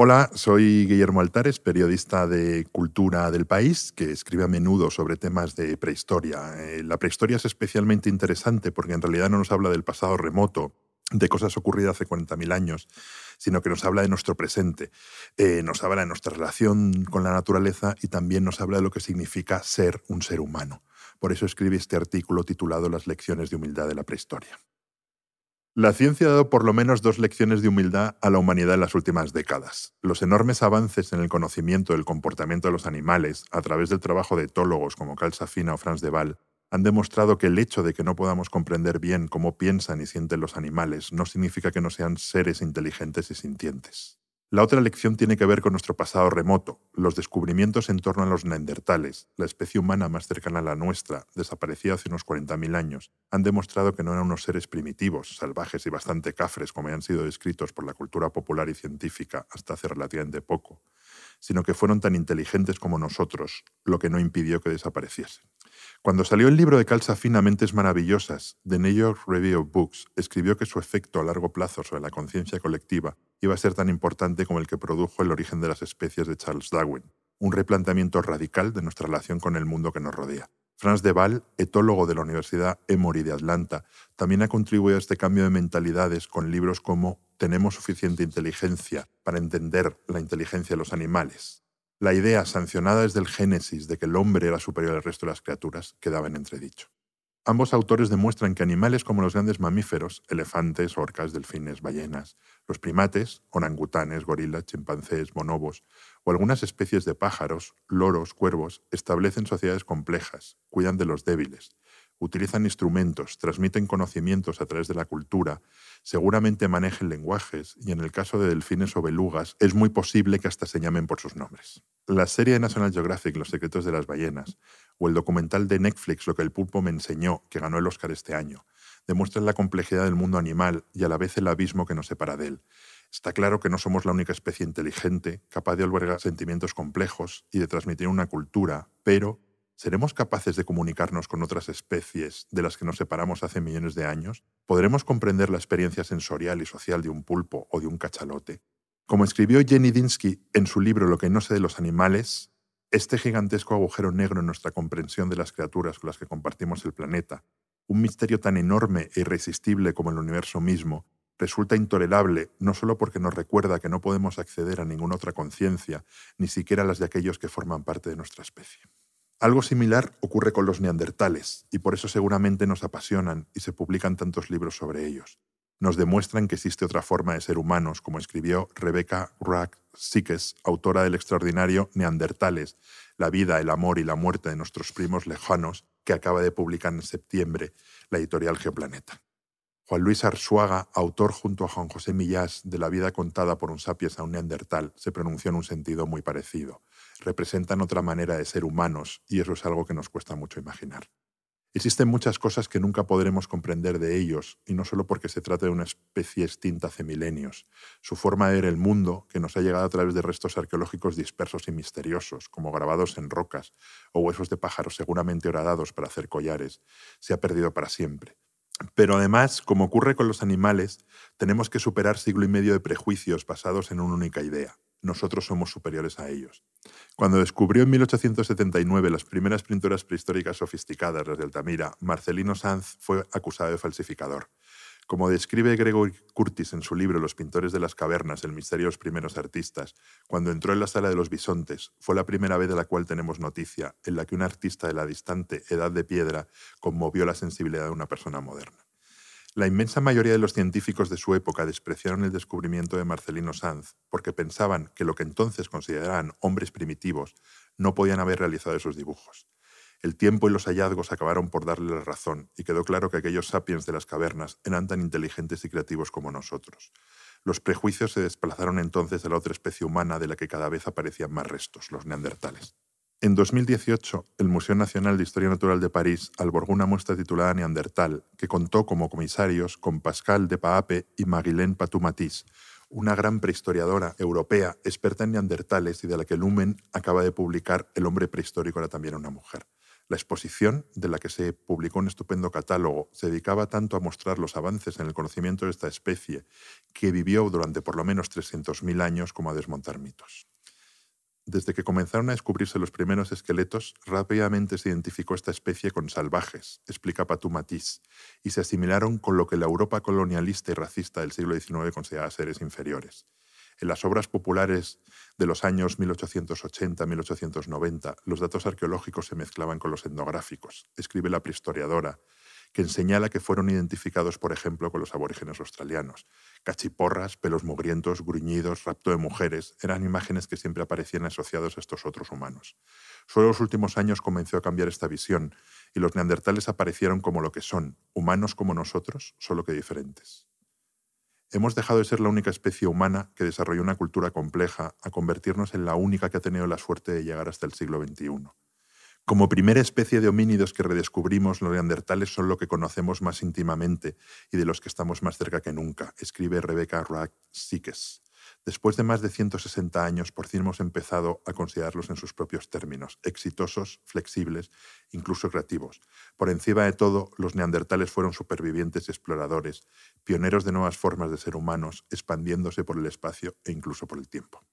Hola, soy Guillermo Altares, periodista de Cultura del País, que escribe a menudo sobre temas de prehistoria. Eh, la prehistoria es especialmente interesante porque en realidad no nos habla del pasado remoto, de cosas ocurridas hace 40.000 años, sino que nos habla de nuestro presente, eh, nos habla de nuestra relación con la naturaleza y también nos habla de lo que significa ser un ser humano. Por eso escribí este artículo titulado Las lecciones de humildad de la prehistoria. La ciencia ha dado por lo menos dos lecciones de humildad a la humanidad en las últimas décadas. Los enormes avances en el conocimiento del comportamiento de los animales, a través del trabajo de etólogos como Carl Safina o Franz de Waal, han demostrado que el hecho de que no podamos comprender bien cómo piensan y sienten los animales no significa que no sean seres inteligentes y sintientes. La otra lección tiene que ver con nuestro pasado remoto, los descubrimientos en torno a los neandertales, la especie humana más cercana a la nuestra, desaparecida hace unos 40.000 años, han demostrado que no eran unos seres primitivos, salvajes y bastante cafres como han sido descritos por la cultura popular y científica hasta hace relativamente poco, sino que fueron tan inteligentes como nosotros, lo que no impidió que desapareciesen. Cuando salió el libro de Calza Fina Mentes Maravillosas, The New York Review of Books escribió que su efecto a largo plazo sobre la conciencia colectiva iba a ser tan importante como el que produjo el origen de las especies de Charles Darwin, un replanteamiento radical de nuestra relación con el mundo que nos rodea. Franz de Waal, etólogo de la Universidad Emory de Atlanta, también ha contribuido a este cambio de mentalidades con libros como Tenemos suficiente inteligencia para entender la inteligencia de los animales, la idea, sancionada desde el Génesis, de que el hombre era superior al resto de las criaturas, quedaba en entredicho. Ambos autores demuestran que animales como los grandes mamíferos, elefantes, orcas, delfines, ballenas, los primates, orangutanes, gorilas, chimpancés, bonobos, o algunas especies de pájaros, loros, cuervos, establecen sociedades complejas, cuidan de los débiles, utilizan instrumentos, transmiten conocimientos a través de la cultura, seguramente manejen lenguajes y en el caso de delfines o belugas es muy posible que hasta se llamen por sus nombres. La serie de National Geographic Los secretos de las ballenas o el documental de Netflix Lo que el pulpo me enseñó, que ganó el Oscar este año, demuestran la complejidad del mundo animal y a la vez el abismo que nos separa de él. Está claro que no somos la única especie inteligente, capaz de albergar sentimientos complejos y de transmitir una cultura, pero ¿Seremos capaces de comunicarnos con otras especies de las que nos separamos hace millones de años? ¿Podremos comprender la experiencia sensorial y social de un pulpo o de un cachalote? Como escribió Jenny Dinsky en su libro Lo que no sé de los animales, este gigantesco agujero negro en nuestra comprensión de las criaturas con las que compartimos el planeta, un misterio tan enorme e irresistible como el universo mismo, resulta intolerable no solo porque nos recuerda que no podemos acceder a ninguna otra conciencia, ni siquiera las de aquellos que forman parte de nuestra especie. Algo similar ocurre con los neandertales, y por eso seguramente nos apasionan y se publican tantos libros sobre ellos. Nos demuestran que existe otra forma de ser humanos, como escribió Rebecca Rack Sikes, autora del extraordinario Neandertales, la vida, el amor y la muerte de nuestros primos lejanos, que acaba de publicar en septiembre la editorial Geoplaneta. Juan Luis Arzuaga, autor junto a Juan José Millás de La vida contada por un sapiens a un neandertal, se pronunció en un sentido muy parecido. Representan otra manera de ser humanos y eso es algo que nos cuesta mucho imaginar. Existen muchas cosas que nunca podremos comprender de ellos, y no solo porque se trata de una especie extinta hace milenios. Su forma de ver el mundo, que nos ha llegado a través de restos arqueológicos dispersos y misteriosos, como grabados en rocas o huesos de pájaros seguramente horadados para hacer collares, se ha perdido para siempre. Pero además, como ocurre con los animales, tenemos que superar siglo y medio de prejuicios basados en una única idea. Nosotros somos superiores a ellos. Cuando descubrió en 1879 las primeras pinturas prehistóricas sofisticadas, las de Altamira, Marcelino Sanz fue acusado de falsificador. Como describe Gregory Curtis en su libro Los pintores de las cavernas, el misterio de los primeros artistas, cuando entró en la sala de los bisontes, fue la primera vez de la cual tenemos noticia, en la que un artista de la distante Edad de Piedra conmovió la sensibilidad de una persona moderna. La inmensa mayoría de los científicos de su época despreciaron el descubrimiento de Marcelino Sanz porque pensaban que lo que entonces consideraban hombres primitivos no podían haber realizado esos dibujos. El tiempo y los hallazgos acabaron por darle la razón y quedó claro que aquellos sapiens de las cavernas eran tan inteligentes y creativos como nosotros. Los prejuicios se desplazaron entonces a la otra especie humana de la que cada vez aparecían más restos, los neandertales. En 2018, el Museo Nacional de Historia Natural de París albergó una muestra titulada Neandertal, que contó como comisarios con Pascal de Paape y Maguilène Patumatis, una gran prehistoriadora europea experta en neandertales y de la que Lumen acaba de publicar El hombre prehistórico era también una mujer. La exposición, de la que se publicó un estupendo catálogo, se dedicaba tanto a mostrar los avances en el conocimiento de esta especie, que vivió durante por lo menos 300.000 años, como a desmontar mitos. Desde que comenzaron a descubrirse los primeros esqueletos, rápidamente se identificó esta especie con salvajes, explica Patou Matisse, y se asimilaron con lo que la Europa colonialista y racista del siglo XIX consideraba seres inferiores. En las obras populares de los años 1880-1890, los datos arqueológicos se mezclaban con los etnográficos, escribe la prehistoriadora, que señala que fueron identificados, por ejemplo, con los aborígenes australianos. Cachiporras, pelos mugrientos, gruñidos, rapto de mujeres, eran imágenes que siempre aparecían asociados a estos otros humanos. Solo en los últimos años comenzó a cambiar esta visión y los neandertales aparecieron como lo que son, humanos como nosotros, solo que diferentes. Hemos dejado de ser la única especie humana que desarrolló una cultura compleja a convertirnos en la única que ha tenido la suerte de llegar hasta el siglo XXI. Como primera especie de homínidos que redescubrimos, los neandertales son lo que conocemos más íntimamente y de los que estamos más cerca que nunca, escribe Rebecca Rack Sikes. Después de más de 160 años, por fin hemos empezado a considerarlos en sus propios términos, exitosos, flexibles, incluso creativos. Por encima de todo, los neandertales fueron supervivientes y exploradores, pioneros de nuevas formas de ser humanos, expandiéndose por el espacio e incluso por el tiempo.